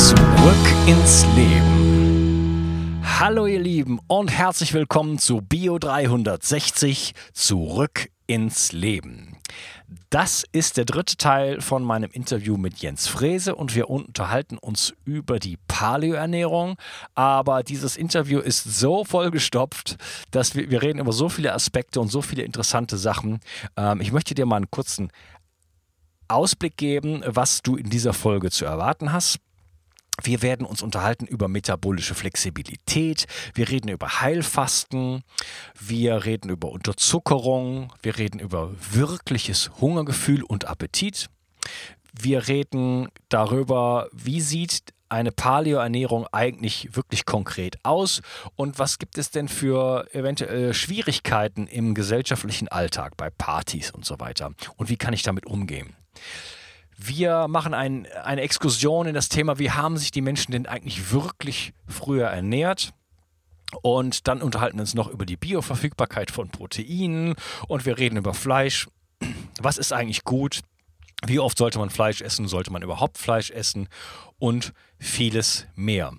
Zurück ins Leben. Hallo ihr Lieben und herzlich willkommen zu Bio 360 Zurück ins Leben. Das ist der dritte Teil von meinem Interview mit Jens Frese und wir unterhalten uns über die Paleo-Ernährung. Aber dieses Interview ist so vollgestopft, dass wir, wir reden über so viele Aspekte und so viele interessante Sachen. Ähm, ich möchte dir mal einen kurzen Ausblick geben, was du in dieser Folge zu erwarten hast. Wir werden uns unterhalten über metabolische Flexibilität, wir reden über Heilfasten, wir reden über Unterzuckerung, wir reden über wirkliches Hungergefühl und Appetit. Wir reden darüber, wie sieht eine Paleo-Ernährung eigentlich wirklich konkret aus und was gibt es denn für eventuelle Schwierigkeiten im gesellschaftlichen Alltag bei Partys und so weiter und wie kann ich damit umgehen. Wir machen ein, eine Exkursion in das Thema, wie haben sich die Menschen denn eigentlich wirklich früher ernährt? Und dann unterhalten wir uns noch über die Bioverfügbarkeit von Proteinen und wir reden über Fleisch. Was ist eigentlich gut? Wie oft sollte man Fleisch essen? Sollte man überhaupt Fleisch essen? Und vieles mehr.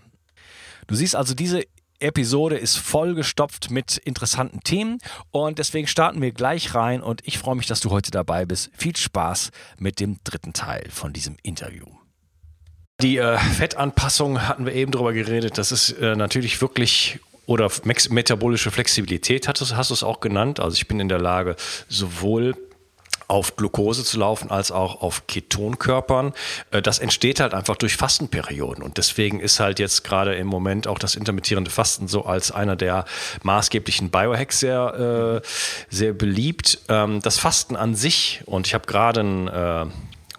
Du siehst also, diese Episode ist vollgestopft mit interessanten Themen und deswegen starten wir gleich rein und ich freue mich, dass du heute dabei bist. Viel Spaß mit dem dritten Teil von diesem Interview. Die äh, Fettanpassung hatten wir eben drüber geredet. Das ist äh, natürlich wirklich oder metabolische Flexibilität hast du, hast du es auch genannt. Also ich bin in der Lage, sowohl auf Glucose zu laufen als auch auf Ketonkörpern. Äh, das entsteht halt einfach durch Fastenperioden. Und deswegen ist halt jetzt gerade im Moment auch das intermittierende Fasten so als einer der maßgeblichen Biohacks sehr, äh, sehr beliebt. Ähm, das Fasten an sich, und ich habe gerade ein äh,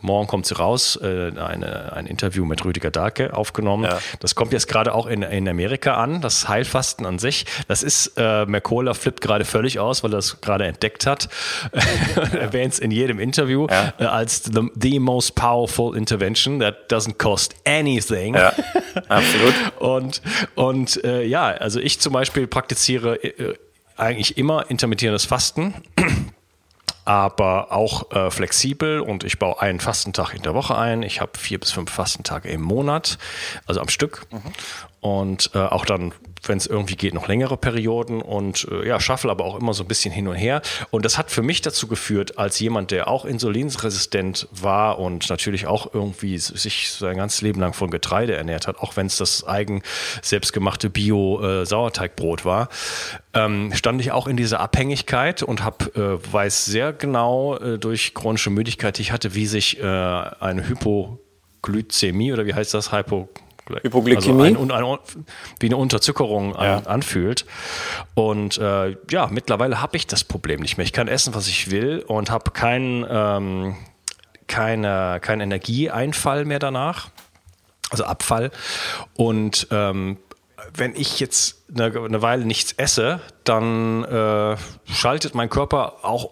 Morgen kommt sie raus, äh, eine, ein Interview mit Rüdiger Dahlke aufgenommen. Ja. Das kommt jetzt gerade auch in, in Amerika an, das Heilfasten an sich. Das ist, äh, Mercola flippt gerade völlig aus, weil er das gerade entdeckt hat. Erwähnt es in jedem Interview ja. äh, als the, the, most powerful intervention that doesn't cost anything. Ja, absolut. und und äh, ja, also ich zum Beispiel praktiziere äh, eigentlich immer intermittierendes Fasten aber auch äh, flexibel und ich baue einen Fastentag in der Woche ein. Ich habe vier bis fünf Fastentage im Monat, also am Stück. Mhm. Und äh, auch dann wenn es irgendwie geht, noch längere Perioden und äh, ja, schaffel aber auch immer so ein bisschen hin und her. Und das hat für mich dazu geführt, als jemand, der auch insulinresistent war und natürlich auch irgendwie sich sein ganzes Leben lang von Getreide ernährt hat, auch wenn es das eigen selbstgemachte Bio-Sauerteigbrot äh, war, ähm, stand ich auch in dieser Abhängigkeit und hab, äh, weiß sehr genau äh, durch chronische Müdigkeit, die ich hatte, wie sich äh, eine Hypoglykämie oder wie heißt das? Hypo Hypoglykämie. Also ein, ein, wie eine Unterzuckerung ja. an, anfühlt. Und äh, ja, mittlerweile habe ich das Problem nicht mehr. Ich kann essen, was ich will und habe keinen ähm, keine, kein Energieeinfall mehr danach. Also Abfall. Und ähm, wenn ich jetzt eine, eine, Weile nichts esse, dann äh, schaltet mein Körper auch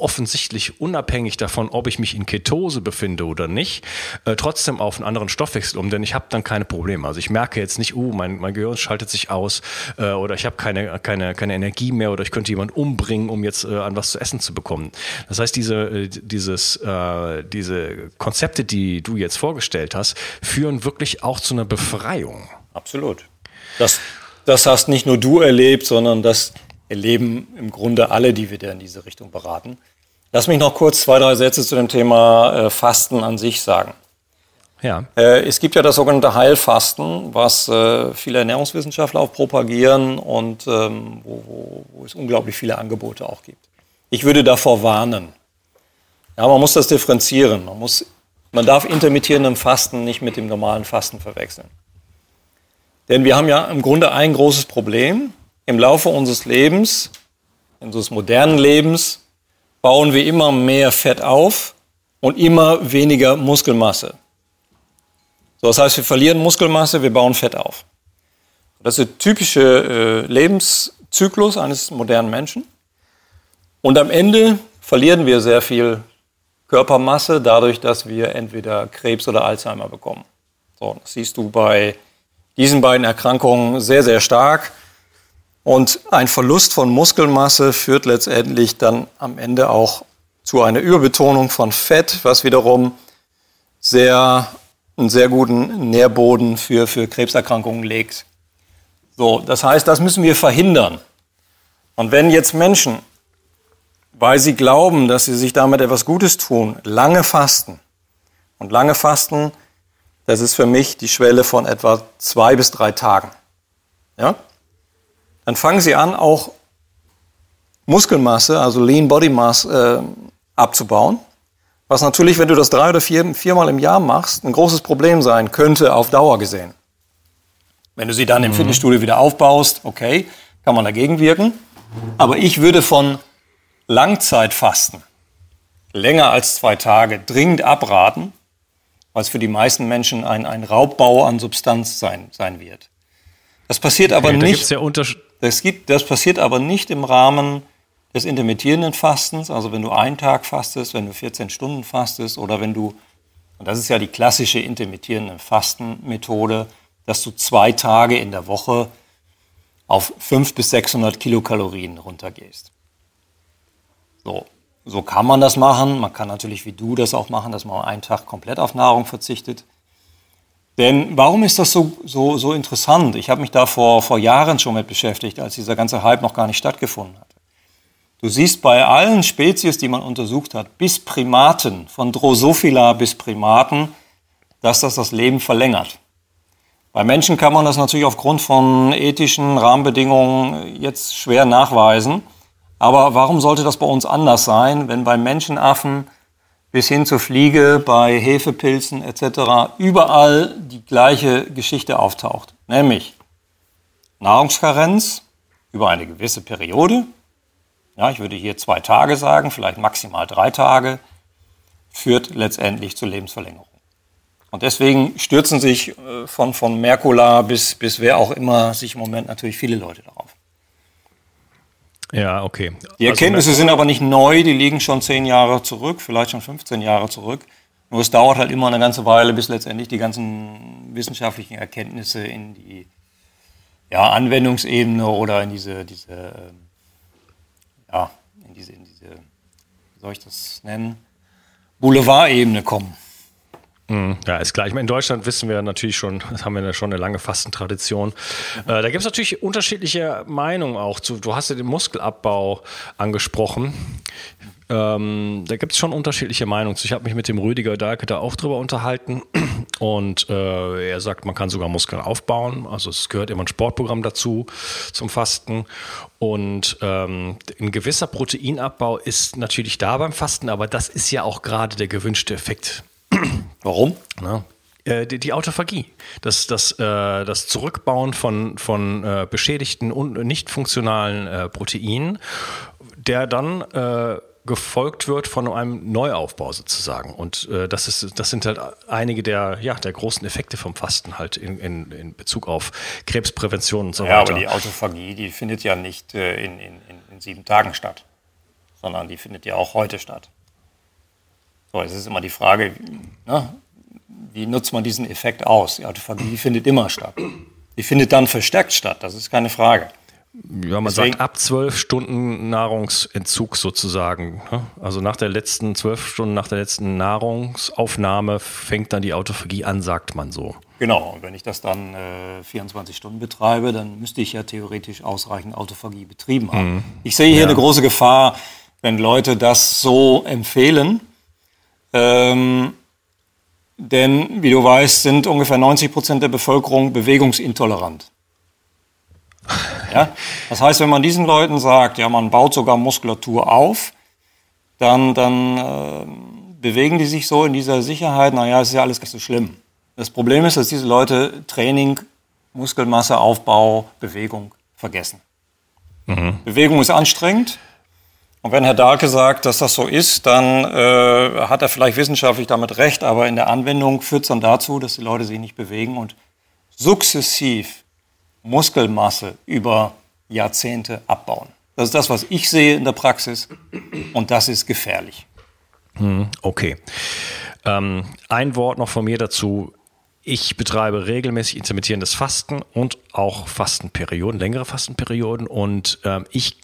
offensichtlich unabhängig davon, ob ich mich in Ketose befinde oder nicht, äh, trotzdem auf einen anderen Stoffwechsel um, denn ich habe dann keine Probleme. Also ich merke jetzt nicht, uh, mein, mein Gehirn schaltet sich aus äh, oder ich habe keine, keine, keine Energie mehr oder ich könnte jemanden umbringen, um jetzt äh, an was zu essen zu bekommen. Das heißt, diese, äh, dieses, äh, diese Konzepte, die du jetzt vorgestellt hast, führen wirklich auch zu einer Befreiung. Absolut. Das, das hast nicht nur du erlebt, sondern das erleben im Grunde alle, die wir da in diese Richtung beraten. Lass mich noch kurz zwei, drei Sätze zu dem Thema äh, Fasten an sich sagen. Ja. Äh, es gibt ja das sogenannte Heilfasten, was äh, viele Ernährungswissenschaftler auch propagieren und ähm, wo, wo, wo, es unglaublich viele Angebote auch gibt. Ich würde davor warnen. Ja, man muss das differenzieren. Man, muss, man darf intermittierendem Fasten nicht mit dem normalen Fasten verwechseln. Denn wir haben ja im Grunde ein großes Problem im Laufe unseres Lebens, unseres modernen Lebens, bauen wir immer mehr Fett auf und immer weniger Muskelmasse. So, das heißt, wir verlieren Muskelmasse, wir bauen Fett auf. Das ist der typische äh, Lebenszyklus eines modernen Menschen. Und am Ende verlieren wir sehr viel Körpermasse dadurch, dass wir entweder Krebs oder Alzheimer bekommen. So, das siehst du bei diesen beiden Erkrankungen sehr, sehr stark. Und ein Verlust von Muskelmasse führt letztendlich dann am Ende auch zu einer Überbetonung von Fett, was wiederum sehr, einen sehr guten Nährboden für, für Krebserkrankungen legt. So, das heißt, das müssen wir verhindern. Und wenn jetzt Menschen, weil sie glauben, dass sie sich damit etwas Gutes tun, lange fasten, und lange fasten, das ist für mich die Schwelle von etwa zwei bis drei Tagen. Ja? Dann fangen sie an, auch Muskelmasse, also Lean Body Mass, äh, abzubauen. Was natürlich, wenn du das drei oder vier, viermal im Jahr machst, ein großes Problem sein könnte auf Dauer gesehen. Wenn du sie dann im mhm. Fitnessstudio wieder aufbaust, okay, kann man dagegen wirken. Aber ich würde von Langzeitfasten, länger als zwei Tage, dringend abraten, weil es für die meisten Menschen ein, ein Raubbau an Substanz sein, sein wird. Das passiert okay, aber nicht. Ja das, gibt, das passiert aber nicht im Rahmen des intermittierenden Fastens, also wenn du einen Tag fastest, wenn du 14 Stunden fastest oder wenn du, und das ist ja die klassische intermittierende Fastenmethode, dass du zwei Tage in der Woche auf 500 bis 600 Kilokalorien runtergehst. So, so kann man das machen. Man kann natürlich wie du das auch machen, dass man einen Tag komplett auf Nahrung verzichtet. Denn warum ist das so, so, so interessant? Ich habe mich da vor, vor Jahren schon mit beschäftigt, als dieser ganze Hype noch gar nicht stattgefunden hat. Du siehst bei allen Spezies, die man untersucht hat, bis Primaten, von Drosophila bis Primaten, dass das das Leben verlängert. Bei Menschen kann man das natürlich aufgrund von ethischen Rahmenbedingungen jetzt schwer nachweisen. Aber warum sollte das bei uns anders sein, wenn bei Menschenaffen bis hin zur Fliege, bei Hefepilzen etc. überall die gleiche Geschichte auftaucht? Nämlich Nahrungskarenz über eine gewisse Periode, ja, ich würde hier zwei Tage sagen, vielleicht maximal drei Tage, führt letztendlich zur Lebensverlängerung. Und deswegen stürzen sich äh, von, von Merkula bis, bis wer auch immer sich im Moment natürlich viele Leute darauf. Ja, okay. Die also Erkenntnisse also sind aber nicht neu, die liegen schon zehn Jahre zurück, vielleicht schon 15 Jahre zurück. Nur es dauert halt immer eine ganze Weile, bis letztendlich die ganzen wissenschaftlichen Erkenntnisse in die ja, Anwendungsebene oder in diese, diese ähm, ja, in diese, in diese, wie soll ich das nennen, Boulevardebene kommen. Mhm. Ja, ist klar. Ich meine, in Deutschland wissen wir natürlich schon, das haben wir ja schon eine lange Fastentradition. Äh, da gibt es natürlich unterschiedliche Meinungen auch zu. Du hast ja den Muskelabbau angesprochen. Ähm, da gibt es schon unterschiedliche Meinungen. Ich habe mich mit dem Rüdiger Dahlke da auch drüber unterhalten und äh, er sagt, man kann sogar Muskeln aufbauen. Also es gehört immer ein Sportprogramm dazu zum Fasten und ähm, ein gewisser Proteinabbau ist natürlich da beim Fasten, aber das ist ja auch gerade der gewünschte Effekt. Warum? Na, äh, die, die, Autophagie, das, das, äh, das Zurückbauen von, von äh, beschädigten und nicht funktionalen äh, Proteinen, der dann gefolgt wird von einem Neuaufbau sozusagen. Und das, ist, das sind halt einige der, ja, der großen Effekte vom Fasten halt in, in, in Bezug auf Krebsprävention und so ja, weiter. Ja, aber die Autophagie, die findet ja nicht in, in, in, sieben Tagen statt, sondern die findet ja auch heute statt. So, es ist immer die Frage, ne, wie nutzt man diesen Effekt aus? Die Autophagie findet immer statt. Die findet dann verstärkt statt, das ist keine Frage. Ja, man Deswegen, sagt ab zwölf Stunden Nahrungsentzug sozusagen. Ne? Also nach der letzten zwölf Stunden, nach der letzten Nahrungsaufnahme fängt dann die Autophagie an, sagt man so. Genau, und wenn ich das dann äh, 24 Stunden betreibe, dann müsste ich ja theoretisch ausreichend Autophagie betrieben haben. Mhm. Ich sehe hier ja. eine große Gefahr, wenn Leute das so empfehlen. Ähm, denn, wie du weißt, sind ungefähr 90 Prozent der Bevölkerung bewegungsintolerant. Ja? Das heißt, wenn man diesen Leuten sagt, ja, man baut sogar Muskulatur auf, dann, dann äh, bewegen die sich so in dieser Sicherheit, naja, ist ja alles nicht so schlimm. Das Problem ist, dass diese Leute Training, Muskelmasse, Aufbau, Bewegung vergessen. Mhm. Bewegung ist anstrengend Und wenn Herr Dahlke sagt, dass das so ist, dann äh, hat er vielleicht wissenschaftlich damit recht, aber in der Anwendung führt es dann dazu, dass die Leute sich nicht bewegen und sukzessiv Muskelmasse über Jahrzehnte abbauen. Das ist das, was ich sehe in der Praxis und das ist gefährlich. Hm, okay. Ähm, ein Wort noch von mir dazu. Ich betreibe regelmäßig intermittierendes Fasten und auch Fastenperioden, längere Fastenperioden. Und ähm, ich,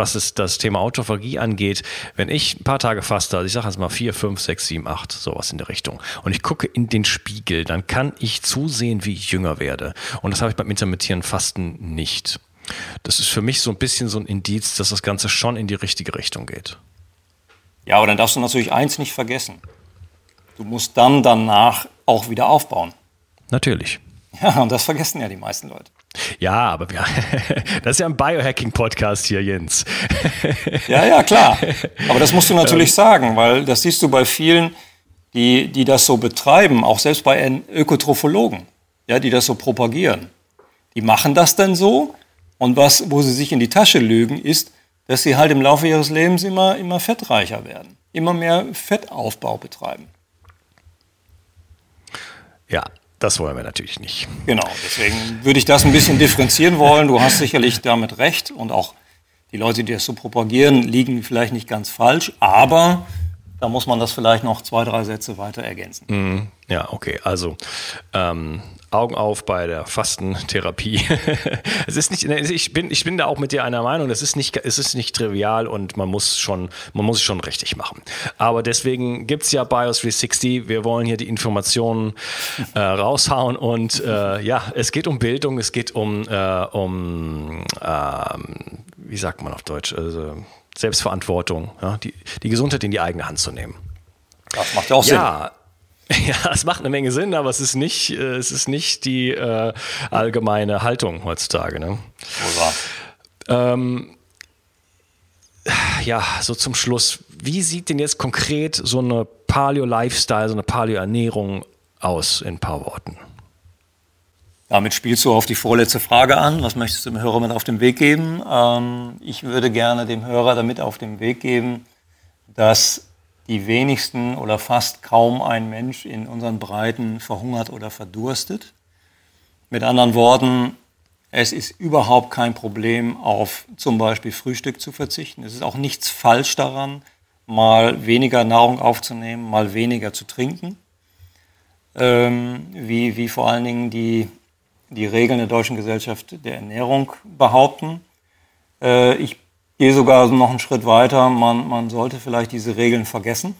was es das Thema Autophagie angeht, wenn ich ein paar Tage faste, also ich sage jetzt mal vier, fünf, sechs, sieben, acht, sowas in der Richtung, und ich gucke in den Spiegel, dann kann ich zusehen, wie ich jünger werde. Und das habe ich beim intermittierenden Fasten nicht. Das ist für mich so ein bisschen so ein Indiz, dass das Ganze schon in die richtige Richtung geht. Ja, aber dann darfst du natürlich eins nicht vergessen. Du musst dann danach auch wieder aufbauen. Natürlich. Ja, und das vergessen ja die meisten Leute. Ja, aber ja, das ist ja ein Biohacking-Podcast hier, Jens. Ja, ja, klar. Aber das musst du natürlich sagen, weil das siehst du bei vielen, die, die das so betreiben, auch selbst bei Ökotrophologen, ja, die das so propagieren. Die machen das dann so und was, wo sie sich in die Tasche lügen, ist, dass sie halt im Laufe ihres Lebens immer, immer fettreicher werden, immer mehr Fettaufbau betreiben. Ja, das wollen wir natürlich nicht. Genau, deswegen würde ich das ein bisschen differenzieren wollen. Du hast sicherlich damit recht und auch die Leute, die das so propagieren, liegen vielleicht nicht ganz falsch, aber da muss man das vielleicht noch zwei, drei Sätze weiter ergänzen. Mm, ja, okay. Also ähm, Augen auf bei der Fastentherapie. es ist nicht, ich bin, ich bin da auch mit dir einer Meinung. Es ist nicht, es ist nicht trivial und man muss schon, man muss es schon richtig machen. Aber deswegen gibt es ja BIOS 360. Wir wollen hier die Informationen äh, raushauen und äh, ja, es geht um Bildung, es geht um, äh, um ähm, wie sagt man auf Deutsch, also Selbstverantwortung, ja, die, die Gesundheit in die eigene Hand zu nehmen. Das macht ja auch Sinn. Ja, Ja, es macht eine Menge Sinn, aber es ist nicht, äh, es ist nicht die äh, allgemeine Haltung heutzutage. Ne? Ähm, ja, so zum Schluss. Wie sieht denn jetzt konkret so eine Paleo-Lifestyle, so eine Paleo-Ernährung aus in ein paar Worten? Damit spielst du auf die vorletzte Frage an. Was möchtest du dem Hörer mit auf den Weg geben? Ähm, ich würde gerne dem Hörer damit auf den Weg geben, dass die wenigsten oder fast kaum ein Mensch in unseren Breiten verhungert oder verdurstet. Mit anderen Worten, es ist überhaupt kein Problem, auf zum Beispiel Frühstück zu verzichten. Es ist auch nichts falsch daran, mal weniger Nahrung aufzunehmen, mal weniger zu trinken. Ähm, wie, wie vor allen Dingen die, die Regeln der Deutschen Gesellschaft der Ernährung behaupten. Äh, ich gehe sogar noch einen Schritt weiter. Man, man sollte vielleicht diese Regeln vergessen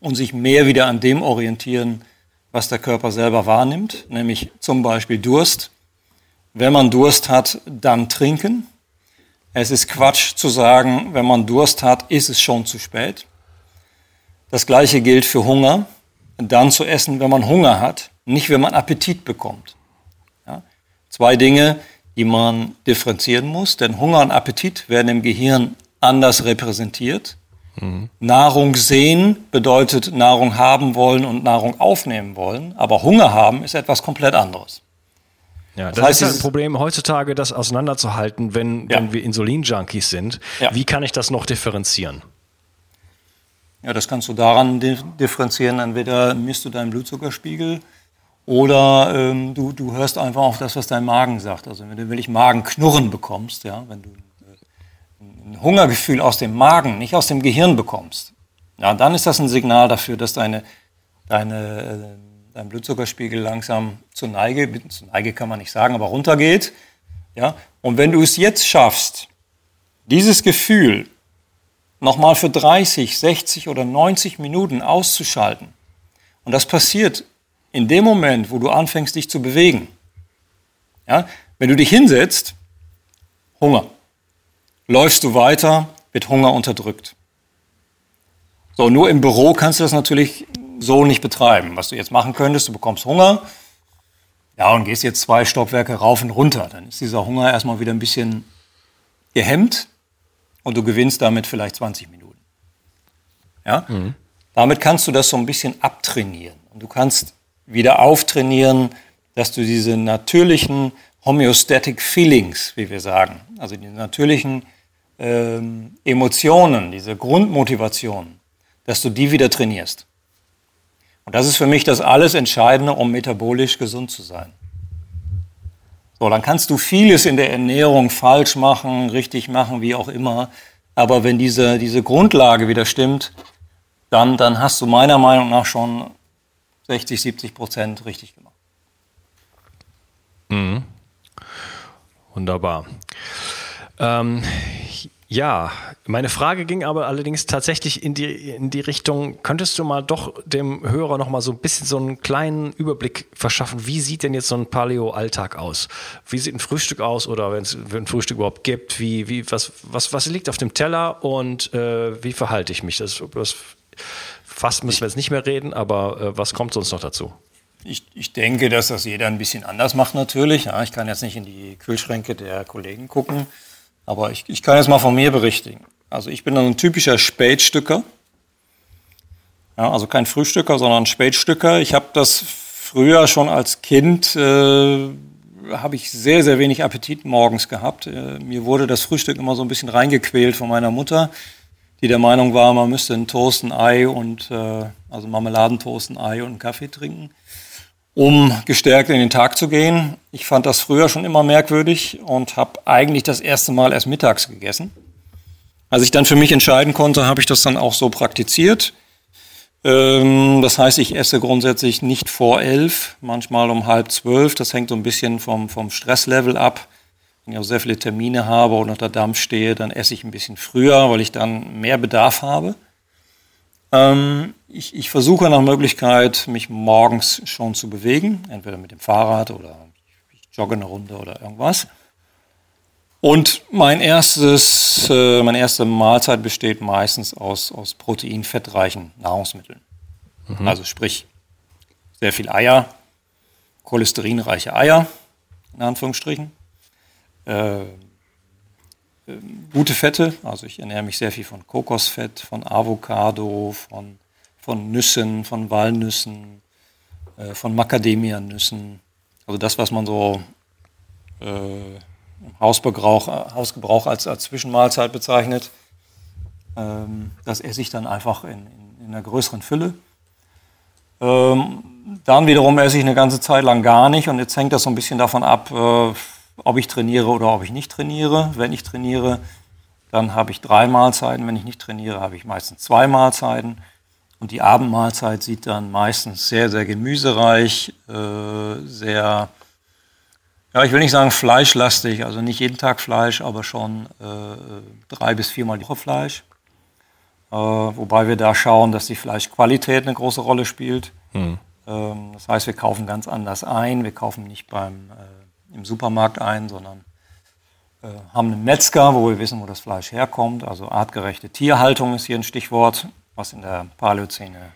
und sich mehr wieder an dem orientieren, was der Körper selber wahrnimmt, nämlich zum Beispiel Durst. Wenn man Durst hat, dann trinken. Es ist Quatsch zu sagen, wenn man Durst hat, ist es schon zu spät. Das gleiche gilt für Hunger. Dann zu essen, wenn man Hunger hat, nicht wenn man Appetit bekommt. Ja? Zwei Dinge, die man differenzieren muss, denn Hunger und Appetit werden im Gehirn anders repräsentiert. Mhm. Nahrung sehen bedeutet Nahrung haben wollen und Nahrung aufnehmen wollen, aber Hunger haben ist etwas komplett anderes. Ja, das, das heißt, ist ein Problem heutzutage, das auseinanderzuhalten, wenn, ja. wenn wir Insulin-Junkies sind. Ja. Wie kann ich das noch differenzieren? Ja, das kannst du daran differenzieren. Entweder misst du deinen Blutzuckerspiegel oder ähm, du, du hörst einfach auf das, was dein Magen sagt. Also wenn du wirklich Magenknurren bekommst, ja, wenn du äh, ein Hungergefühl aus dem Magen, nicht aus dem Gehirn bekommst, ja, dann ist das ein Signal dafür, dass deine, deine, äh, dein Blutzuckerspiegel langsam zur Neige, zur Neige kann man nicht sagen, aber runtergeht. Ja? Und wenn du es jetzt schaffst, dieses Gefühl nochmal für 30, 60 oder 90 Minuten auszuschalten, und das passiert in dem Moment, wo du anfängst, dich zu bewegen, ja, wenn du dich hinsetzt, Hunger. Läufst du weiter, wird Hunger unterdrückt. So, nur im Büro kannst du das natürlich so nicht betreiben. Was du jetzt machen könntest, du bekommst Hunger, ja, und gehst jetzt zwei Stockwerke rauf und runter. Dann ist dieser Hunger erstmal wieder ein bisschen gehemmt und du gewinnst damit vielleicht 20 Minuten. Ja? Mhm. Damit kannst du das so ein bisschen abtrainieren. Und du kannst wieder auftrainieren, dass du diese natürlichen Homeostatic Feelings, wie wir sagen, also die natürlichen ähm, Emotionen, diese Grundmotivation, dass du die wieder trainierst. Und das ist für mich das alles Entscheidende, um metabolisch gesund zu sein. So, dann kannst du vieles in der Ernährung falsch machen, richtig machen, wie auch immer. Aber wenn diese, diese Grundlage wieder stimmt, dann, dann hast du meiner Meinung nach schon 60, 70 Prozent richtig gemacht. Mhm. Wunderbar. Ähm, ja, meine Frage ging aber allerdings tatsächlich in die, in die Richtung, könntest du mal doch dem Hörer noch mal so ein bisschen so einen kleinen Überblick verschaffen, wie sieht denn jetzt so ein Paleo-Alltag aus? Wie sieht ein Frühstück aus oder wenn es ein Frühstück überhaupt gibt, wie, wie, was, was, was liegt auf dem Teller und äh, wie verhalte ich mich? Das, das fast müssen wir jetzt nicht mehr reden, aber äh, was kommt sonst noch dazu? Ich, ich, denke, dass das jeder ein bisschen anders macht natürlich. Ja, ich kann jetzt nicht in die Kühlschränke der Kollegen gucken. Aber ich, ich kann jetzt mal von mir berichten. Also ich bin ein typischer Spätstücker. Ja, also kein Frühstücker, sondern Spätstücker. Ich habe das früher schon als Kind, äh, habe ich sehr, sehr wenig Appetit morgens gehabt. Äh, mir wurde das Frühstück immer so ein bisschen reingequält von meiner Mutter, die der Meinung war, man müsste einen Toast, ein Ei und, äh, also Marmeladentoast, ein Ei und einen Kaffee trinken um gestärkt in den Tag zu gehen. Ich fand das früher schon immer merkwürdig und habe eigentlich das erste Mal erst mittags gegessen. Als ich dann für mich entscheiden konnte, habe ich das dann auch so praktiziert. Ähm, das heißt, ich esse grundsätzlich nicht vor elf, manchmal um halb zwölf. Das hängt so ein bisschen vom, vom Stresslevel ab. Wenn ich auch sehr viele Termine habe und unter Dampf stehe, dann esse ich ein bisschen früher, weil ich dann mehr Bedarf habe. Ähm, ich, ich, versuche nach Möglichkeit, mich morgens schon zu bewegen, entweder mit dem Fahrrad oder ich jogge eine Runde oder irgendwas. Und mein erstes, äh, meine erste Mahlzeit besteht meistens aus, aus proteinfettreichen Nahrungsmitteln. Mhm. Also sprich, sehr viel Eier, cholesterinreiche Eier, in Anführungsstrichen. Äh, gute Fette. Also ich ernähre mich sehr viel von Kokosfett, von Avocado, von, von Nüssen, von Walnüssen, äh, von Macadamianüssen. Also das, was man so äh, im Hausgebrauch, Hausgebrauch als, als Zwischenmahlzeit bezeichnet. Ähm, das esse ich dann einfach in, in, in einer größeren Fülle. Ähm, dann wiederum esse ich eine ganze Zeit lang gar nicht und jetzt hängt das so ein bisschen davon ab, äh, ob ich trainiere oder ob ich nicht trainiere. Wenn ich trainiere, dann habe ich drei Mahlzeiten. Wenn ich nicht trainiere, habe ich meistens zwei Mahlzeiten. Und die Abendmahlzeit sieht dann meistens sehr, sehr gemüsereich, äh, sehr, ja, ich will nicht sagen fleischlastig, also nicht jeden Tag Fleisch, aber schon äh, drei bis viermal die Woche Fleisch. Äh, wobei wir da schauen, dass die Fleischqualität eine große Rolle spielt. Hm. Ähm, das heißt, wir kaufen ganz anders ein. Wir kaufen nicht beim äh, im Supermarkt ein, sondern äh, haben einen Metzger, wo wir wissen, wo das Fleisch herkommt. Also artgerechte Tierhaltung ist hier ein Stichwort, was in der Paläozäne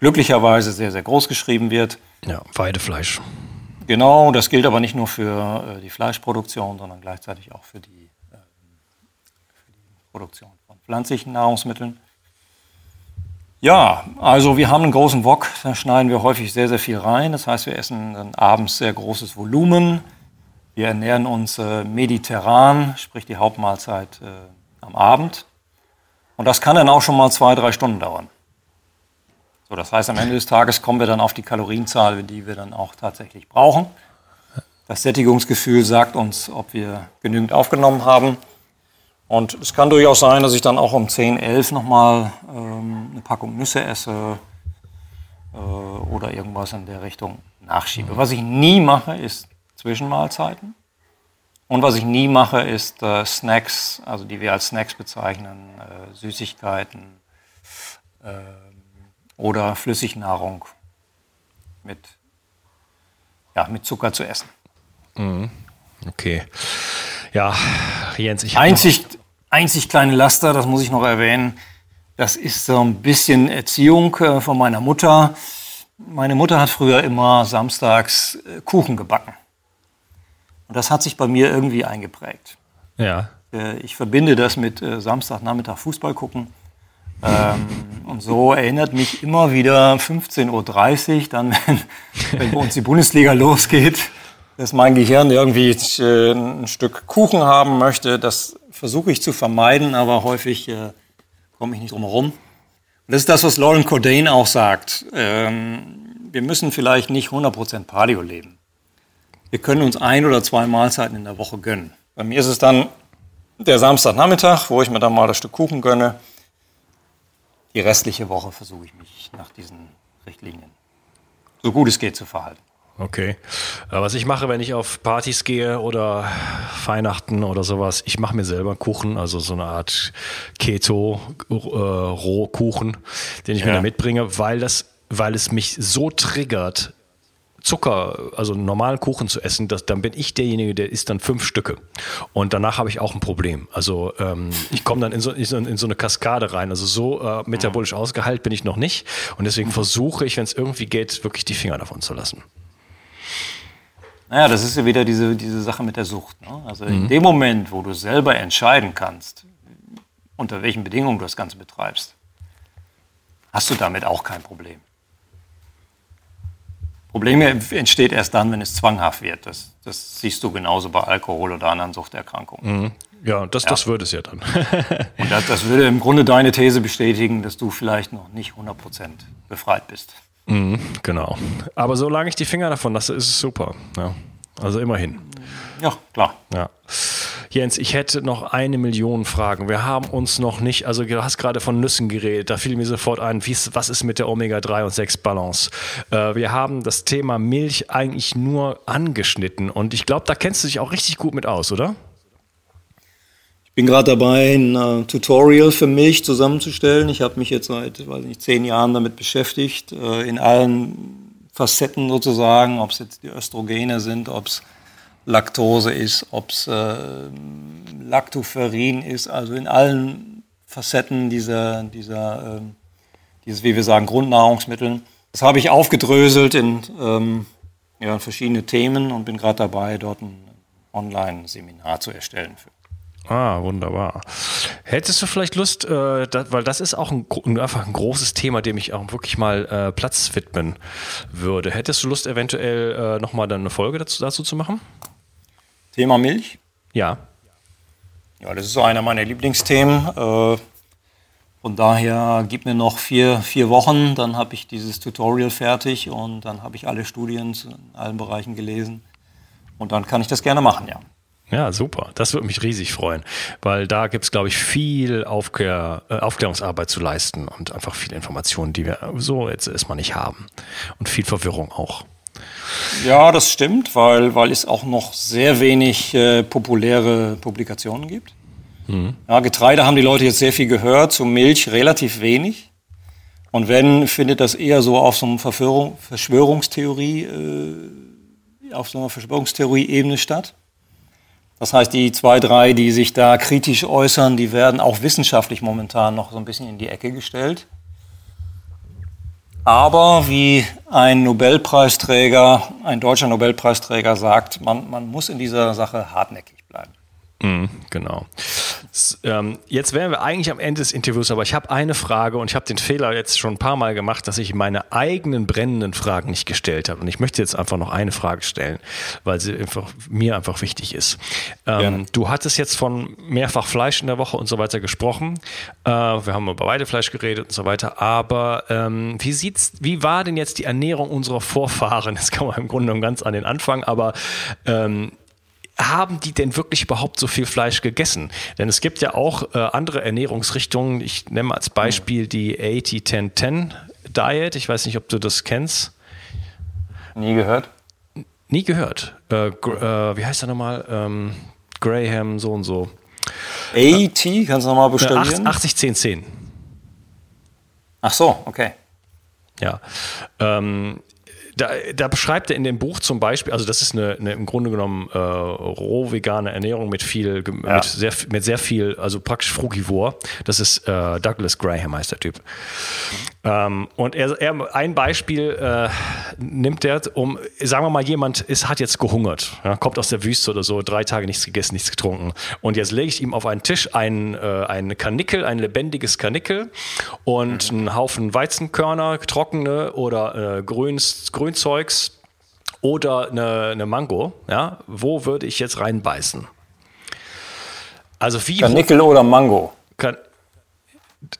glücklicherweise sehr, sehr groß geschrieben wird. Ja, Weidefleisch. Genau, das gilt aber nicht nur für äh, die Fleischproduktion, sondern gleichzeitig auch für die, äh, für die Produktion von pflanzlichen Nahrungsmitteln. Ja, also wir haben einen großen Wok, da schneiden wir häufig sehr, sehr viel rein. Das heißt, wir essen dann abends sehr großes Volumen. Wir ernähren uns äh, mediterran, sprich die Hauptmahlzeit äh, am Abend. Und das kann dann auch schon mal zwei, drei Stunden dauern. So, das heißt, am Ende des Tages kommen wir dann auf die Kalorienzahl, die wir dann auch tatsächlich brauchen. Das Sättigungsgefühl sagt uns, ob wir genügend aufgenommen haben. Und es kann durchaus sein, dass ich dann auch um 10, 11 nochmal ähm, eine Packung Nüsse esse äh, oder irgendwas in der Richtung nachschiebe. Was ich nie mache, ist Zwischenmahlzeiten. Und was ich nie mache, ist äh, Snacks, also die wir als Snacks bezeichnen, äh, Süßigkeiten äh, oder Flüssignahrung mit, ja, mit Zucker zu essen. Mhm. Okay. Ja, Jens, ich einzig, einzig kleine Laster, das muss ich noch erwähnen, das ist so ein bisschen Erziehung äh, von meiner Mutter. Meine Mutter hat früher immer samstags äh, Kuchen gebacken. Und das hat sich bei mir irgendwie eingeprägt. Ja. Äh, ich verbinde das mit äh, Samstagnachmittag Fußball gucken. Ähm, und so erinnert mich immer wieder 15.30 Uhr, dann, wenn, wenn bei uns die Bundesliga losgeht, dass mein Gehirn irgendwie äh, ein Stück Kuchen haben möchte. Das versuche ich zu vermeiden, aber häufig äh, komme ich nicht drum herum. Und das ist das, was Lauren Cordain auch sagt. Ähm, wir müssen vielleicht nicht 100% Paleo leben. Wir können uns ein oder zwei Mahlzeiten in der Woche gönnen. Bei mir ist es dann der Samstagnachmittag, wo ich mir dann mal das Stück Kuchen gönne. Die restliche Woche versuche ich mich nach diesen Richtlinien so gut es geht zu verhalten. Okay. Was ich mache, wenn ich auf Partys gehe oder Weihnachten oder sowas, ich mache mir selber Kuchen, also so eine Art Keto-Rohkuchen, äh, den ich ja. mir da mitbringe, weil das, weil es mich so triggert, Zucker, also normalen Kuchen zu essen, das, dann bin ich derjenige, der isst dann fünf Stücke. Und danach habe ich auch ein Problem. Also ähm, ich komme dann in so, in so, eine Kaskade rein. Also so äh, metabolisch ausgeheilt bin ich noch nicht. Und deswegen versuche ich, wenn es irgendwie geht, wirklich die Finger davon zu lassen. Naja, das ist ja wieder diese, diese Sache mit der Sucht. Ne? Also mhm. in dem Moment, wo du selber entscheiden kannst, unter welchen Bedingungen du das Ganze betreibst, hast du damit auch kein Problem. Probleme entsteht erst dann, wenn es zwanghaft wird. Das, das siehst du genauso bei Alkohol oder anderen Suchterkrankungen. Mhm. Ja, das, ja. das würde es ja dann. Und das, das, würde im Grunde deine These bestätigen, dass du vielleicht noch nicht 100% befreit bist. Mhm, genau. Aber solange ich die Finger davon lasse, ist es super. Ja. Also immerhin. Ja, klar. Ja. Jens, ich hätte noch eine Million Fragen. Wir haben uns noch nicht, also du hast gerade von Nüssen geredet, da fiel mir sofort ein, was ist mit der Omega-3 und 6 Balance? Äh, wir haben das Thema Milch eigentlich nur angeschnitten und ich glaube, da kennst du dich auch richtig gut mit aus, oder? Ich bin gerade dabei, ein uh, Tutorial für Milch zusammenzustellen. Ich habe mich jetzt seit, weiß nicht, zehn Jahren damit beschäftigt, uh, in allen Facetten sozusagen, ob es jetzt die Östrogene sind, ob es Laktose ist, ob es äh, Lactoferrin ist, also in allen Facetten dieser, dieser äh, dieses, wie wir sagen, Grundnahrungsmitteln. Das habe ich aufgedröselt in ähm, ja, verschiedene Themen und bin gerade dabei, dort ein Online-Seminar zu erstellen. Ah, wunderbar. Hättest du vielleicht Lust, äh, da, weil das ist auch ein, einfach ein großes Thema, dem ich auch wirklich mal äh, Platz widmen würde. Hättest du Lust, eventuell äh, nochmal dann eine Folge dazu, dazu zu machen? Thema Milch? Ja. Ja, das ist so einer meiner Lieblingsthemen. Äh, von daher gib mir noch vier, vier Wochen, dann habe ich dieses Tutorial fertig und dann habe ich alle Studien in allen Bereichen gelesen. Und dann kann ich das gerne machen, ja. Ja, super. Das würde mich riesig freuen, weil da gibt es, glaube ich, viel Aufklär, äh, Aufklärungsarbeit zu leisten und einfach viele Informationen, die wir so jetzt erstmal nicht haben. Und viel Verwirrung auch. Ja, das stimmt, weil, weil es auch noch sehr wenig äh, populäre Publikationen gibt. Mhm. Ja, Getreide haben die Leute jetzt sehr viel gehört, zu Milch relativ wenig. Und wenn, findet das eher so auf so einer Verschwörungstheorie, äh, auf so einer Verschwörungstheorie-Ebene statt. Das heißt, die zwei, drei, die sich da kritisch äußern, die werden auch wissenschaftlich momentan noch so ein bisschen in die Ecke gestellt. Aber wie ein Nobelpreisträger, ein deutscher Nobelpreisträger sagt, man, man muss in dieser Sache hartnäckig bleiben. Mhm, genau. Ähm, jetzt wären wir eigentlich am Ende des Interviews, aber ich habe eine Frage und ich habe den Fehler jetzt schon ein paar Mal gemacht, dass ich meine eigenen brennenden Fragen nicht gestellt habe. Und ich möchte jetzt einfach noch eine Frage stellen, weil sie einfach, mir einfach wichtig ist. Ähm, du hattest jetzt von mehrfach Fleisch in der Woche und so weiter gesprochen. Äh, wir haben über Weidefleisch geredet und so weiter. Aber ähm, wie sieht's, wie war denn jetzt die Ernährung unserer Vorfahren? Das kann man im Grunde genommen ganz an den Anfang, aber ähm, haben die denn wirklich überhaupt so viel Fleisch gegessen? Denn es gibt ja auch äh, andere Ernährungsrichtungen. Ich nehme als Beispiel die 80-10-10 Diet. Ich weiß nicht, ob du das kennst. Nie gehört. Nie gehört. Äh, äh, wie heißt er nochmal? Ähm, Graham, so und so. 80, kannst du nochmal bestätigen? 80-10-10. Ach so, okay. Ja. Ähm, da, da, beschreibt er in dem Buch zum Beispiel, also das ist eine, eine im Grunde genommen äh, roh vegane Ernährung mit viel, ja. mit, sehr, mit sehr viel, also praktisch frugivor. Das ist äh, Douglas Graham heißt der Typ. Ähm, und er, er, ein Beispiel äh, nimmt er, um, sagen wir mal, jemand ist, hat jetzt gehungert, ja, kommt aus der Wüste oder so, drei Tage nichts gegessen, nichts getrunken. Und jetzt lege ich ihm auf einen Tisch ein, äh, ein Karnickel, ein lebendiges Karnickel und mhm. einen Haufen Weizenkörner, trockene oder äh, grüns, grün Grünzeugs oder eine, eine Mango, ja, wo würde ich jetzt reinbeißen? Also wie. Karnickel oder Mango? Kann,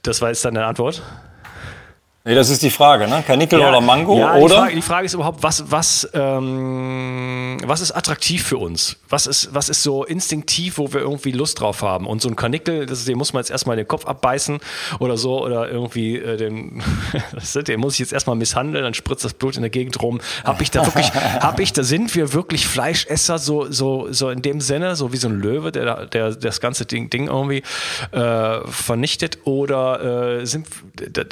das war jetzt deine Antwort? Nee, das ist die Frage, ne? Karnickel ja, oder Mango? Ja, oder? Die, Frage, die Frage ist überhaupt, was, was, ähm, was ist attraktiv für uns? Was ist, was ist so instinktiv, wo wir irgendwie Lust drauf haben? Und so ein Karnickel, das, den muss man jetzt erstmal den Kopf abbeißen oder so, oder irgendwie äh, den, den muss ich jetzt erstmal misshandeln, dann spritzt das Blut in der Gegend rum. Hab ich da wirklich, hab ich, da sind wir wirklich Fleischesser, so, so, so in dem Sinne, so wie so ein Löwe, der, der das ganze Ding, Ding irgendwie äh, vernichtet? Oder äh, sind,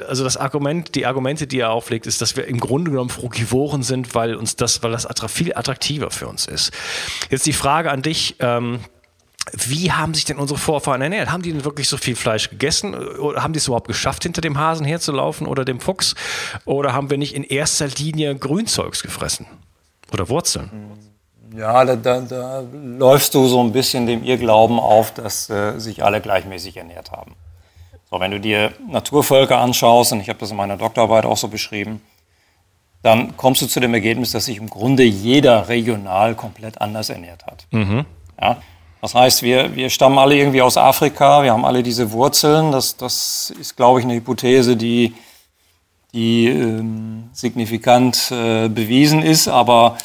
also das Argument, Die Argumente, die er auflegt, ist, dass wir im Grunde genommen Frugivoren sind, weil uns das, weil das viel attraktiver für uns ist. Jetzt die Frage an dich. Ähm, wie haben sich denn unsere Vorfahren ernährt? Haben die denn wirklich so viel Fleisch gegessen? Oder haben die es überhaupt geschafft, hinter dem Hasen herzulaufen oder dem Fuchs? Oder haben wir nicht in erster Linie Grünzeugs gefressen? Oder Wurzeln? Ja, da, da, da läufst du so ein bisschen dem Irrglauben auf, dass äh, sich alle gleichmäßig ernährt haben. So, wenn du dir Naturvölker anschaust, und ich habe das in meiner Doktorarbeit auch so beschrieben, dann kommst du zu dem Ergebnis, dass sich im Grunde jeder regional komplett anders ernährt hat. Mhm. Ja? Das heißt, wir, wir stammen alle irgendwie aus Afrika, wir haben alle diese Wurzeln. Das, das ist, glaube ich, eine Hypothese, die, die ähm, signifikant äh, bewiesen ist, aber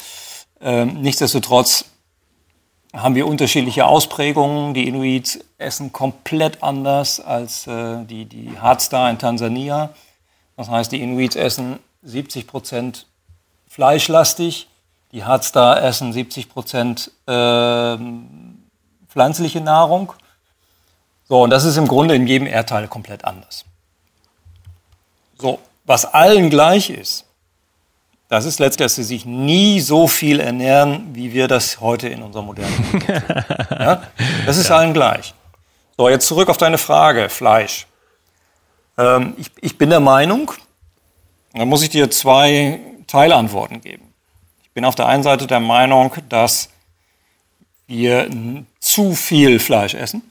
äh, nichtsdestotrotz haben wir unterschiedliche Ausprägungen. Die Inuits essen komplett anders als äh, die, die Hardstar in Tansania. Das heißt, die Inuits essen 70 Prozent fleischlastig, die Hardstar essen 70 Prozent äh, pflanzliche Nahrung. So, und das ist im Grunde in jedem Erdteil komplett anders. So, was allen gleich ist, das ist letztlich, dass sie sich nie so viel ernähren, wie wir das heute in unserer modernen Welt tun. Ja? Das ist ja. allen gleich. So, jetzt zurück auf deine Frage, Fleisch. Ähm, ich, ich bin der Meinung, da muss ich dir zwei Teilantworten geben. Ich bin auf der einen Seite der Meinung, dass wir zu viel Fleisch essen.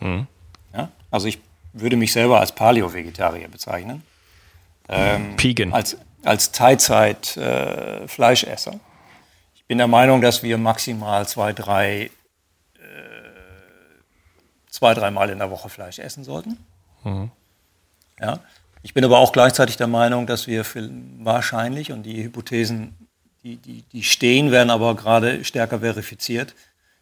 Mhm. Ja? Also ich würde mich selber als Paleo-Vegetarier bezeichnen. Ähm, Pigen. Als, als Teilzeit-Fleischesser. Äh, ich bin der Meinung, dass wir maximal zwei, drei, äh, zwei, dreimal in der Woche Fleisch essen sollten. Mhm. Ja. Ich bin aber auch gleichzeitig der Meinung, dass wir wahrscheinlich, und die Hypothesen, die, die, die stehen, werden aber gerade stärker verifiziert,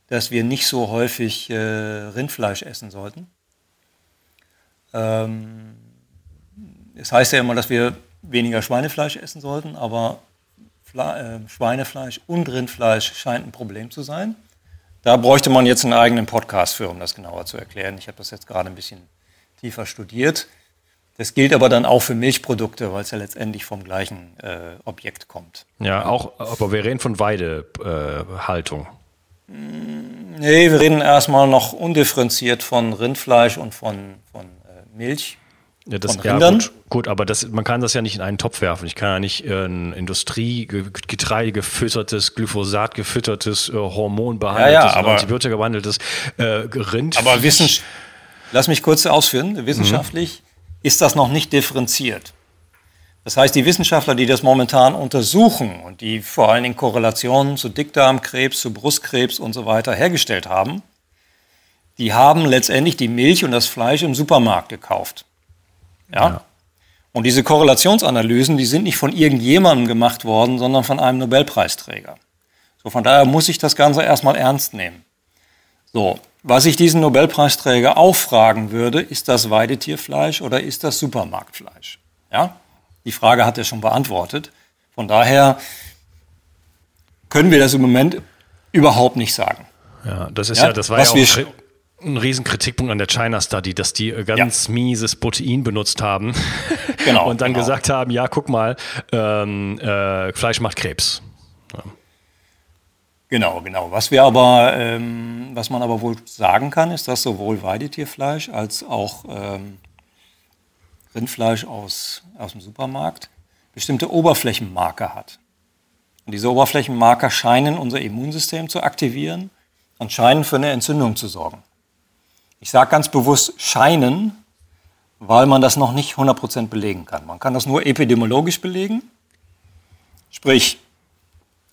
dass wir nicht so häufig äh, Rindfleisch essen sollten. Ähm, es heißt ja immer, dass wir weniger Schweinefleisch essen sollten, aber Fle äh, Schweinefleisch und Rindfleisch scheint ein Problem zu sein. Da bräuchte man jetzt einen eigenen Podcast für, um das genauer zu erklären. Ich habe das jetzt gerade ein bisschen tiefer studiert. Das gilt aber dann auch für Milchprodukte, weil es ja letztendlich vom gleichen äh, Objekt kommt. Ja, auch, aber wir reden von Weidehaltung. Äh, nee, wir reden erstmal noch undifferenziert von Rindfleisch und von, von äh, Milch. Ja, das, ja, gut, gut, aber das, man kann das ja nicht in einen Topf werfen. Ich kann ja nicht äh, ein Industriegetreide gefüttertes, Glyphosat gefüttertes, äh, hormonbehandeltes, ja, ja, Antibiotika behandeltes äh, Rind. Aber Wissens lass mich kurz ausführen. Wissenschaftlich mhm. ist das noch nicht differenziert. Das heißt, die Wissenschaftler, die das momentan untersuchen und die vor allen Dingen Korrelationen zu Dickdarmkrebs, zu Brustkrebs und so weiter hergestellt haben, die haben letztendlich die Milch und das Fleisch im Supermarkt gekauft. Ja? ja. Und diese Korrelationsanalysen, die sind nicht von irgendjemandem gemacht worden, sondern von einem Nobelpreisträger. So, von daher muss ich das Ganze erstmal ernst nehmen. So, was ich diesen Nobelpreisträger auch fragen würde, ist das Weidetierfleisch oder ist das Supermarktfleisch? Ja? Die Frage hat er schon beantwortet. Von daher können wir das im Moment überhaupt nicht sagen. Ja, das ist ja, ja das war was ja auch ein Riesenkritikpunkt an der China Study, dass die äh, ganz ja. mieses Protein benutzt haben genau, und dann genau. gesagt haben, ja, guck mal, ähm, äh, Fleisch macht Krebs. Ja. Genau, genau. Was wir aber, ähm, was man aber wohl sagen kann, ist, dass sowohl Weidetierfleisch als auch ähm, Rindfleisch aus, aus dem Supermarkt bestimmte Oberflächenmarker hat. Und diese Oberflächenmarker scheinen unser Immunsystem zu aktivieren und scheinen für eine Entzündung zu sorgen. Ich sage ganz bewusst scheinen, weil man das noch nicht 100% belegen kann. Man kann das nur epidemiologisch belegen. Sprich,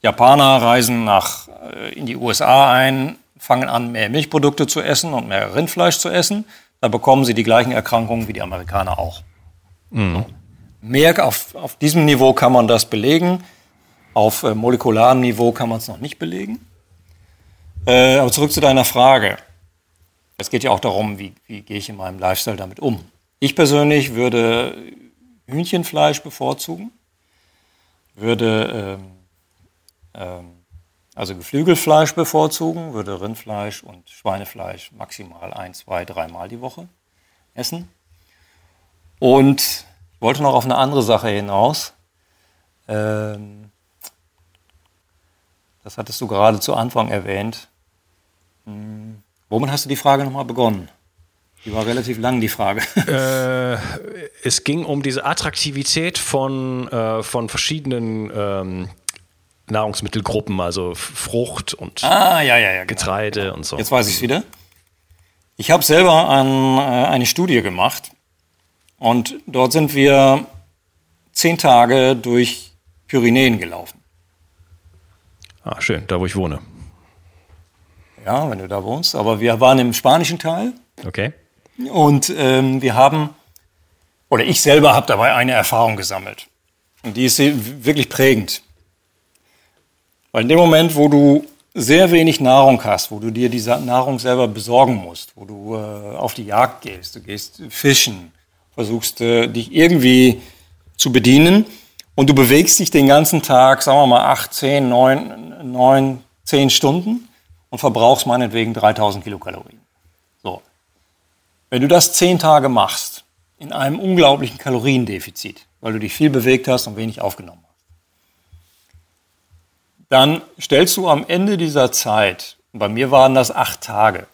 Japaner reisen nach, äh, in die USA ein, fangen an, mehr Milchprodukte zu essen und mehr Rindfleisch zu essen. Da bekommen sie die gleichen Erkrankungen wie die Amerikaner auch. Mhm. Mehr auf, auf diesem Niveau kann man das belegen. Auf äh, molekularem Niveau kann man es noch nicht belegen. Äh, aber zurück zu deiner Frage. Es geht ja auch darum, wie, wie gehe ich in meinem Lifestyle damit um. Ich persönlich würde Hühnchenfleisch bevorzugen, würde ähm, ähm, also Geflügelfleisch bevorzugen, würde Rindfleisch und Schweinefleisch maximal ein, zwei, dreimal die Woche essen. Und ich wollte noch auf eine andere Sache hinaus. Ähm, das hattest du gerade zu Anfang erwähnt. Hm, womit hast du die Frage nochmal begonnen? Die war relativ lang, die Frage. Äh, es ging um diese Attraktivität von, äh, von verschiedenen ähm, Nahrungsmittelgruppen, also Frucht und ah, ja, ja, ja, genau. Getreide und so. Jetzt weiß ich es wieder. Ich habe selber an, äh, eine Studie gemacht und dort sind wir zehn Tage durch Pyrenäen gelaufen. Ah, schön, da wo ich wohne. Ja, wenn du da wohnst. Aber wir waren im spanischen Teil. Okay. Und ähm, wir haben, oder ich selber habe dabei eine Erfahrung gesammelt. Und die ist wirklich prägend. Weil in dem Moment, wo du sehr wenig Nahrung hast, wo du dir diese Nahrung selber besorgen musst, wo du äh, auf die Jagd gehst, du gehst fischen, versuchst äh, dich irgendwie zu bedienen und du bewegst dich den ganzen Tag, sagen wir mal, acht, zehn, neun, neun, zehn Stunden und verbrauchst meinetwegen 3000 Kilokalorien. So. Wenn du das zehn Tage machst, in einem unglaublichen Kaloriendefizit, weil du dich viel bewegt hast und wenig aufgenommen hast, dann stellst du am Ende dieser Zeit, bei mir waren das acht Tage,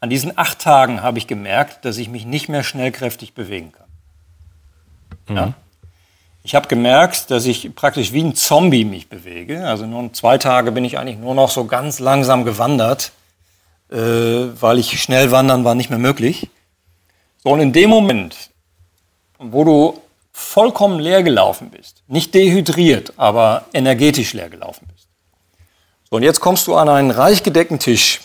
an diesen acht Tagen habe ich gemerkt, dass ich mich nicht mehr schnellkräftig bewegen kann. Mhm. Ja? Ich habe gemerkt, dass ich praktisch wie ein Zombie mich bewege. Also nur zwei Tage bin ich eigentlich nur noch so ganz langsam gewandert, äh, weil ich schnell wandern war nicht mehr möglich. So, und in dem Moment, wo du vollkommen leer gelaufen bist, nicht dehydriert, aber energetisch leer gelaufen bist. So, und jetzt kommst du an einen reich gedeckten Tisch.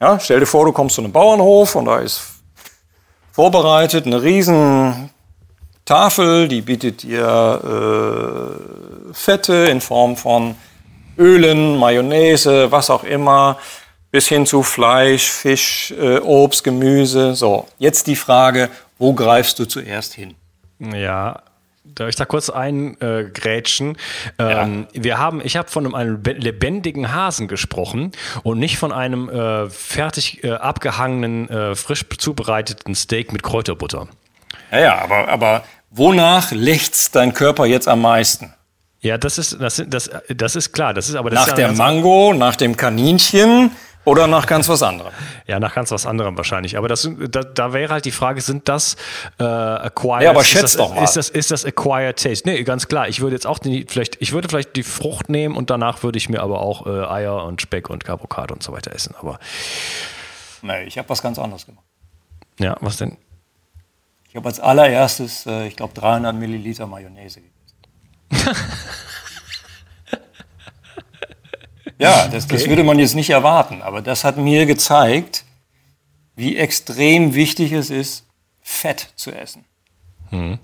Ja, stell dir vor, du kommst zu einem Bauernhof und da ist vorbereitet eine riesen Tafel, die bietet dir äh, Fette in Form von Ölen, Mayonnaise, was auch immer, bis hin zu Fleisch, Fisch, äh, Obst, Gemüse. So, jetzt die Frage, wo greifst du zuerst hin? Ja, Darf ich da kurz eingrätschen? Äh, ähm, ja. Wir haben, ich habe von einem lebendigen Hasen gesprochen und nicht von einem äh, fertig äh, abgehangenen, äh, frisch zubereiteten Steak mit Kräuterbutter. Ja, ja, aber, aber wonach lechzt dein Körper jetzt am meisten? Ja, das ist, das, das, das ist klar. Das ist aber das nach ist ja der Mango, nach dem Kaninchen, oder nach ganz was anderem? Ja, nach ganz was anderem wahrscheinlich. Aber das, da, da wäre halt die Frage, sind das äh, acquired? Ja, aber schätzt das, doch mal. Ist das, ist das acquired taste? Nee, ganz klar. Ich würde jetzt auch die, vielleicht, ich würde vielleicht die Frucht nehmen und danach würde ich mir aber auch äh, Eier und Speck und Avocado und so weiter essen. Aber nee, ich habe was ganz anderes gemacht. Ja, was denn? Ich habe als allererstes, äh, ich glaube, 300 Milliliter Mayonnaise gegessen. Ja, das, das würde man jetzt nicht erwarten, aber das hat mir gezeigt, wie extrem wichtig es ist, Fett zu essen. Hm.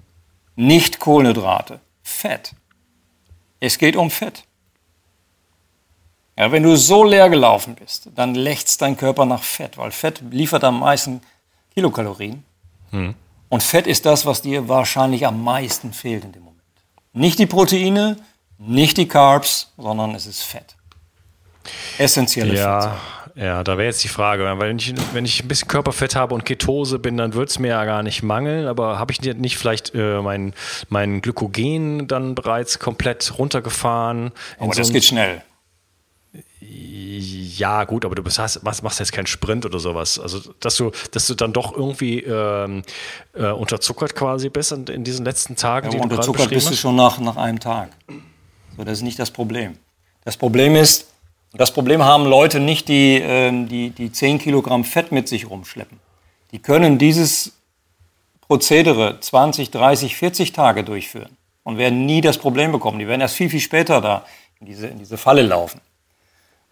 Nicht Kohlenhydrate, Fett. Es geht um Fett. Ja, wenn du so leer gelaufen bist, dann lechzt dein Körper nach Fett, weil Fett liefert am meisten Kilokalorien. Hm. Und Fett ist das, was dir wahrscheinlich am meisten fehlt in dem Moment. Nicht die Proteine, nicht die Carbs, sondern es ist Fett. Essentielle ja, Fette. Ja, da wäre jetzt die Frage, weil wenn ich, wenn ich ein bisschen Körperfett habe und Ketose bin, dann wird es mir ja gar nicht mangeln, aber habe ich nicht vielleicht äh, mein, mein Glykogen dann bereits komplett runtergefahren? Aber so das geht schnell. Ja, gut, aber du bist, hast, machst, jetzt keinen Sprint oder sowas. Also, dass du, dass du dann doch irgendwie ähm, äh, unterzuckert quasi bist in, in diesen letzten Tagen. Ja, die unterzuckert bist du schon nach, nach einem Tag. So, das ist nicht das Problem. Das Problem ist, das Problem haben Leute nicht, die, äh, die, die 10 Kilogramm Fett mit sich rumschleppen. Die können dieses Prozedere 20, 30, 40 Tage durchführen. und werden nie das Problem bekommen. Die werden erst viel, viel später da in diese, in diese Falle laufen.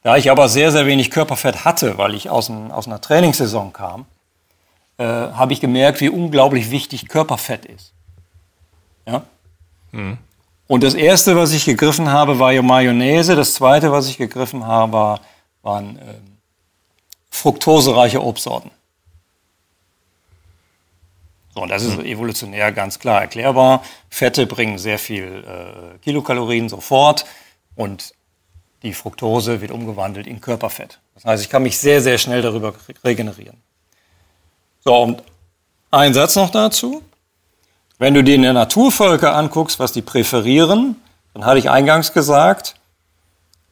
Da ich aber sehr, sehr wenig Körperfett hatte, weil ich aus, ein, aus einer Trainingssaison kam, äh, habe ich gemerkt, wie unglaublich wichtig Körperfett ist. Ja? Mhm. Und das erste, was ich gegriffen habe, war Mayonnaise. Das zweite, was ich gegriffen habe, war, waren äh, fruktosereiche Obstsorten. So, und das ist mhm. evolutionär ganz klar erklärbar. Fette bringen sehr viel äh, Kilokalorien sofort und die Fructose wird umgewandelt in Körperfett. Das heißt, ich kann mich sehr, sehr schnell darüber regenerieren. So, und ein Satz noch dazu. Wenn du dir in der Naturvölker anguckst, was die präferieren, dann hatte ich eingangs gesagt,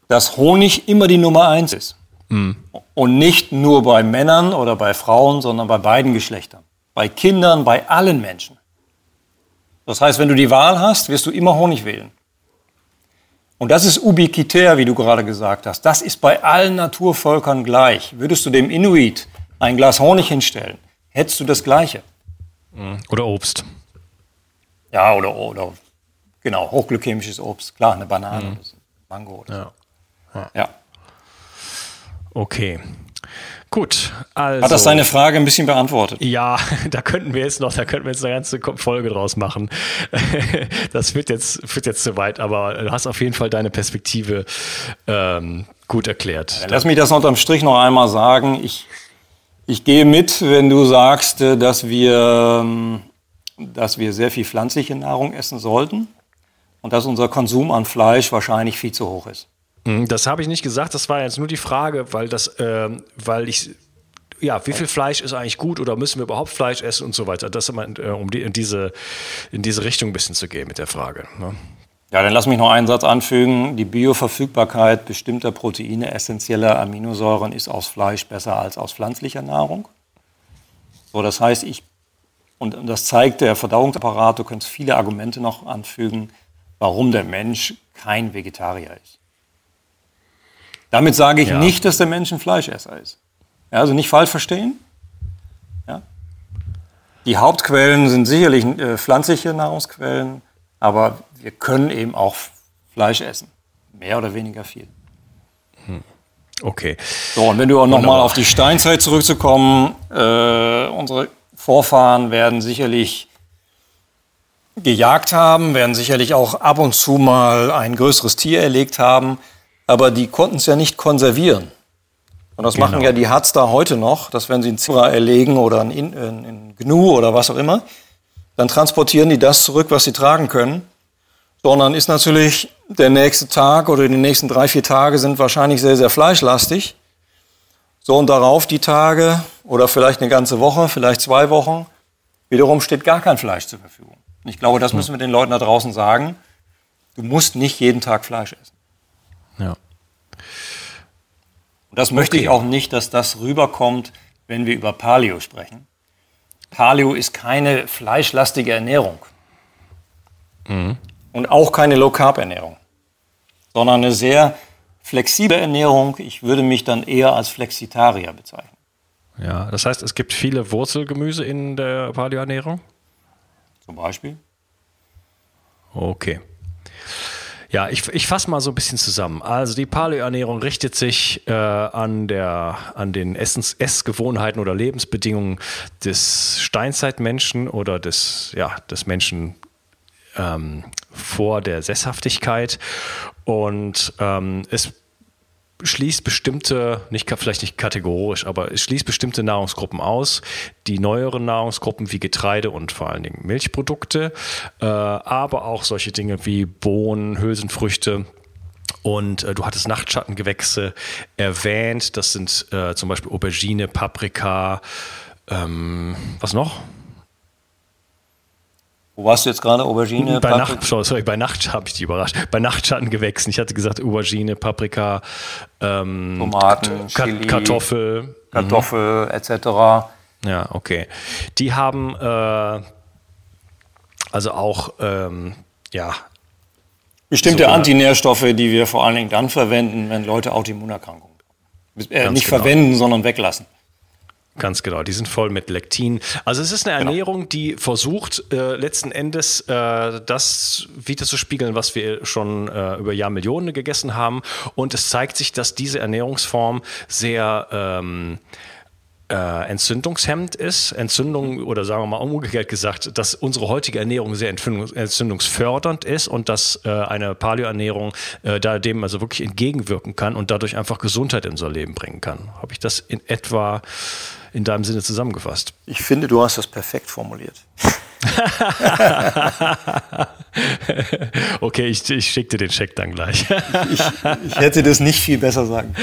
dass Honig immer die Nummer eins ist. Mhm. Und nicht nur bei Männern oder bei Frauen, sondern bei beiden Geschlechtern. Bei Kindern, bei allen Menschen. Das heißt, wenn du die Wahl hast, wirst du immer Honig wählen. Und das ist ubiquitär, wie du gerade gesagt hast. Das ist bei allen Naturvölkern gleich. Würdest du dem Inuit ein Glas Honig hinstellen, hättest du das Gleiche. Mhm. Oder Obst. Ja, oder, oder genau, hochglykämisches Obst. Klar, eine Banane mhm. oder Mango oder ja. so. Ja. ja. Okay. Gut, also. Hat das deine Frage ein bisschen beantwortet? Ja, da könnten wir jetzt noch, da könnten wir jetzt eine ganze Folge draus machen. Das führt jetzt, führt jetzt zu weit, aber du hast auf jeden Fall deine Perspektive ähm, gut erklärt. Lass mich das unterm Strich noch einmal sagen. Ich, ich gehe mit, wenn du sagst, äh, dass wir, ähm, dass wir sehr viel pflanzliche Nahrung essen sollten und dass unser Konsum an Fleisch wahrscheinlich viel zu hoch ist. Mhm, das habe ich nicht gesagt, das war jetzt nur die Frage, weil das, äh, weil ich ja, wie viel Fleisch ist eigentlich gut oder müssen wir überhaupt Fleisch essen und so weiter. Das immer, äh, um die, in, diese, in diese Richtung ein bisschen zu gehen mit der Frage. Ne? Ja, dann lass mich noch einen Satz anfügen. Die Bioverfügbarkeit bestimmter Proteine, essentieller Aminosäuren ist aus Fleisch besser als aus pflanzlicher Nahrung. So, das heißt, ich, und das zeigt der Verdauungsapparat, du kannst viele Argumente noch anfügen, warum der Mensch kein Vegetarier ist. Damit sage ich ja. nicht, dass der Mensch ein Fleischesser ist. Ja, also nicht falsch verstehen. Ja? Die Hauptquellen sind sicherlich äh, pflanzliche Nahrungsquellen, aber wir können eben auch Fleisch essen. Mehr oder weniger viel. Hm. Okay. So, und wenn du auch nochmal auf die Steinzeit zurückzukommen, äh, unsere Vorfahren werden sicherlich gejagt haben, werden sicherlich auch ab und zu mal ein größeres Tier erlegt haben aber die konnten es ja nicht konservieren. Und das genau. machen ja die Harz da heute noch, dass wenn sie einen Zebra erlegen oder einen, einen Gnu oder was auch immer, dann transportieren die das zurück, was sie tragen können. Sondern ist natürlich der nächste Tag oder die nächsten drei, vier Tage sind wahrscheinlich sehr, sehr fleischlastig. So und darauf die Tage oder vielleicht eine ganze Woche, vielleicht zwei Wochen, wiederum steht gar kein Fleisch zur Verfügung. Ich glaube, das hm. müssen wir den Leuten da draußen sagen. Du musst nicht jeden Tag Fleisch essen. Ja. Und das möchte okay. ich auch nicht, dass das rüberkommt, wenn wir über Paleo sprechen. Paleo ist keine fleischlastige Ernährung. Mhm. Und auch keine Low-Carb-Ernährung. Sondern eine sehr flexible Ernährung. Ich würde mich dann eher als Flexitarier bezeichnen. Ja, das heißt, es gibt viele Wurzelgemüse in der Paleo-Ernährung? Zum Beispiel. Okay. Ja, ich, ich fasse mal so ein bisschen zusammen. Also die Paleo-Ernährung richtet sich äh, an, der, an den Essens Essgewohnheiten oder Lebensbedingungen des Steinzeitmenschen oder des, ja, des Menschen ähm, vor der Sesshaftigkeit. Und ähm, es schließt bestimmte, nicht, vielleicht nicht kategorisch, aber es schließt bestimmte Nahrungsgruppen aus. Die neueren Nahrungsgruppen wie Getreide und vor allen Dingen Milchprodukte, äh, aber auch solche Dinge wie Bohnen, Hülsenfrüchte. Und äh, du hattest Nachtschattengewächse erwähnt. Das sind äh, zum Beispiel Aubergine, Paprika, ähm, was noch? Wo warst du jetzt gerade? Aubergine? Bei Nacht, sorry, bei Nacht habe ich dich überrascht. Bei Nachtschattengewächsen. Ich hatte gesagt Aubergine, Paprika, ähm, Tomaten, Ka Chili, Kartoffel. Kartoffel mhm. etc. Ja, okay. Die haben äh, also auch, ähm, ja. Bestimmte so Antinährstoffe, die wir vor allen Dingen dann verwenden, wenn Leute Autoimmunerkrankungen haben. Äh, nicht genau. verwenden, sondern weglassen. Ganz genau, die sind voll mit Lektin. Also es ist eine genau. Ernährung, die versucht, äh, letzten Endes äh, das wieder zu spiegeln, was wir schon äh, über Jahrmillionen gegessen haben. Und es zeigt sich, dass diese Ernährungsform sehr ähm, äh, entzündungshemmend ist, Entzündung oder sagen wir mal umgekehrt gesagt, dass unsere heutige Ernährung sehr entzündungsfördernd ist und dass äh, eine Paleoernährung äh, da dem also wirklich entgegenwirken kann und dadurch einfach Gesundheit in unser Leben bringen kann. Habe ich das in etwa in deinem Sinne zusammengefasst? Ich finde, du hast das perfekt formuliert. okay, ich, ich schicke dir den Scheck dann gleich. ich, ich, hätte das nicht viel besser sagen.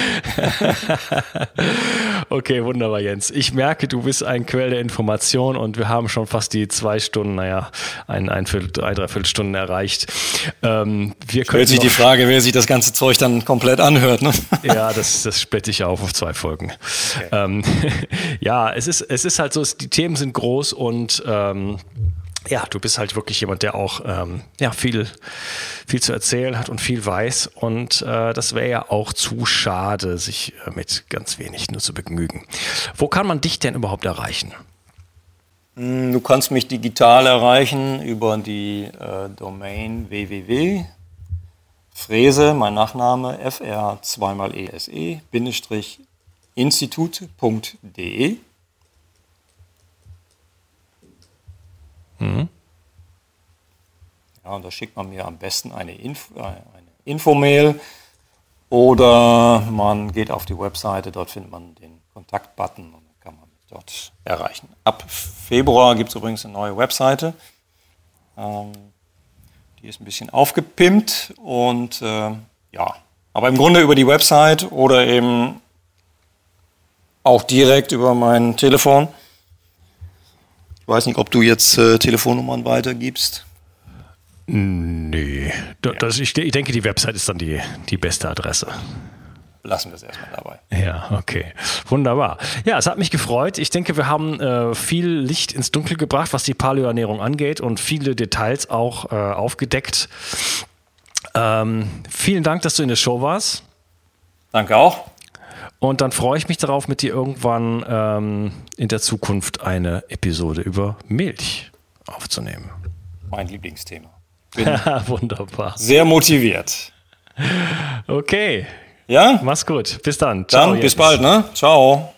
okay, wunderbar, Jens. Ich merke, du bist ein Quell der Information und wir haben schon fast die zwei Stunden, naja, ein, ein, Viertel, drei, dreiviertel Stunden erreicht. Ähm, wir Stellt sich die Frage, wer sich das ganze Zeug dann komplett anhört. Ne? ja, das, das splitte ich auf auf zwei Folgen. Okay. Ähm, ja, es ist, es ist halt so, die Themen sind groß und ähm, ja, du bist halt wirklich jemand, der auch ähm, ja, viel, viel zu erzählen hat und viel weiß. Und äh, das wäre ja auch zu schade, sich äh, mit ganz wenig nur zu begnügen. Wo kann man dich denn überhaupt erreichen? Hm, du kannst mich digital erreichen über die äh, Domain www. Frese, mein Nachname, fr 2 mal ese, Bindestrich, institut.de. Ja, und da schickt man mir am besten eine, Info, äh, eine Infomail oder man geht auf die Webseite, dort findet man den Kontaktbutton und dann kann man mich dort erreichen. Ab Februar gibt es übrigens eine neue Webseite. Ähm, die ist ein bisschen aufgepimpt und äh, ja, aber im Grunde über die Website oder eben auch direkt über mein Telefon ich weiß nicht, ob du jetzt äh, Telefonnummern weitergibst. Nee, das, ich, ich, denke, die Website ist dann die, die beste Adresse. Lassen wir es erstmal dabei. Ja, okay. Wunderbar. Ja, es hat mich gefreut. Ich denke, wir haben äh, viel Licht ins Dunkel gebracht, was die Paleoernährung angeht und viele Details auch äh, aufgedeckt. Ähm, vielen Dank, dass du in der Show warst. Danke auch. Und dann freue ich mich darauf, mit dir irgendwann ähm, in der Zukunft eine Episode über Milch aufzunehmen. Mein Lieblingsthema. Wunderbar. Sehr motiviert. Okay. Ja? Mach's gut. Bis dann. Ciao. Dann bis bald, ne? Ciao.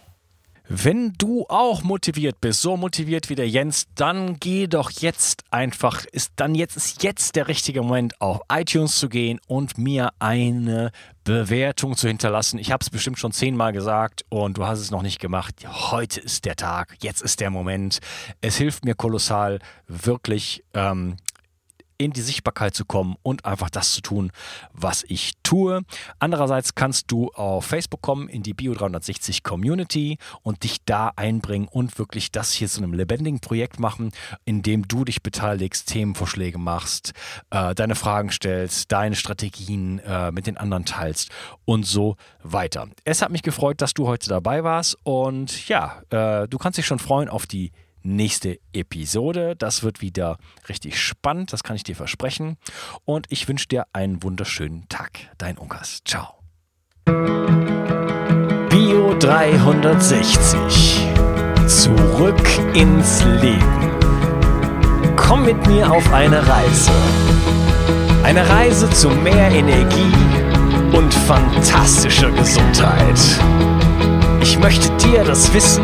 Wenn du auch motiviert bist, so motiviert wie der Jens, dann geh doch jetzt einfach, ist dann jetzt ist jetzt der richtige Moment, auf iTunes zu gehen und mir eine Bewertung zu hinterlassen. Ich habe es bestimmt schon zehnmal gesagt und du hast es noch nicht gemacht. Heute ist der Tag, jetzt ist der Moment. Es hilft mir kolossal, wirklich ähm, in die Sichtbarkeit zu kommen und einfach das zu tun, was ich tue. Andererseits kannst du auf Facebook kommen, in die Bio360 Community und dich da einbringen und wirklich das hier zu einem lebendigen Projekt machen, in dem du dich beteiligst, Themenvorschläge machst, äh, deine Fragen stellst, deine Strategien äh, mit den anderen teilst und so weiter. Es hat mich gefreut, dass du heute dabei warst und ja, äh, du kannst dich schon freuen auf die nächste Episode. Das wird wieder richtig spannend, das kann ich dir versprechen. Und ich wünsche dir einen wunderschönen Tag. Dein Unkas. Ciao. Bio 360. Zurück ins Leben. Komm mit mir auf eine Reise. Eine Reise zu mehr Energie und fantastischer Gesundheit. Ich möchte dir das Wissen